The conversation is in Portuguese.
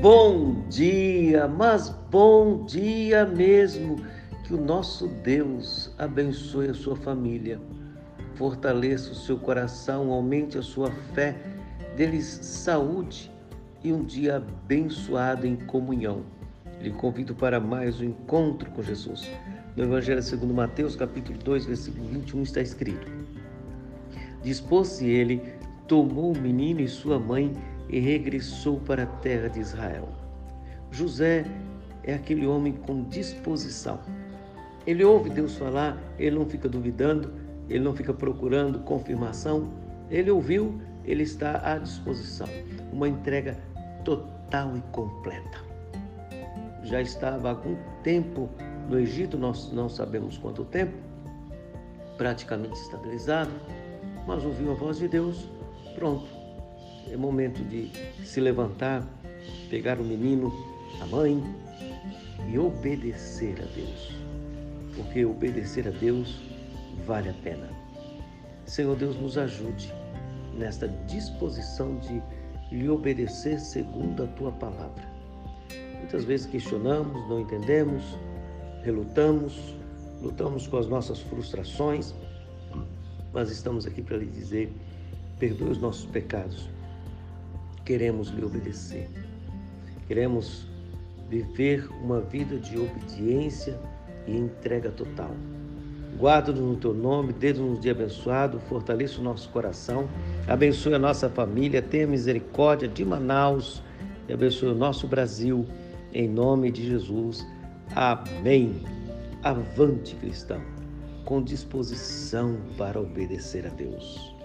Bom dia, mas bom dia mesmo. Que o nosso Deus abençoe a sua família, fortaleça o seu coração, aumente a sua fé, dê-lhes saúde e um dia abençoado em comunhão. Lhe convido para mais um encontro com Jesus. No Evangelho segundo Mateus, capítulo 2, versículo 21, está escrito: Dispôs-se ele, tomou o menino e sua mãe e regressou para a terra de Israel. José é aquele homem com disposição. Ele ouve Deus falar, ele não fica duvidando, ele não fica procurando confirmação. Ele ouviu, ele está à disposição. Uma entrega total e completa. Já estava há algum tempo no Egito, nós não sabemos quanto tempo, praticamente estabilizado, mas ouviu a voz de Deus, pronto, é momento de se levantar, pegar o menino, a mãe e obedecer a Deus. Porque obedecer a Deus vale a pena. Senhor Deus, nos ajude nesta disposição de lhe obedecer segundo a tua palavra. Muitas vezes questionamos, não entendemos, relutamos, lutamos com as nossas frustrações, mas estamos aqui para lhe dizer: perdoe os nossos pecados queremos lhe obedecer. Queremos viver uma vida de obediência e entrega total. Guarda-nos no teu nome, dê-nos um dia abençoado, fortaleça o nosso coração, abençoe a nossa família, tenha misericórdia de Manaus e abençoe o nosso Brasil, em nome de Jesus. Amém. Avante, cristão, com disposição para obedecer a Deus.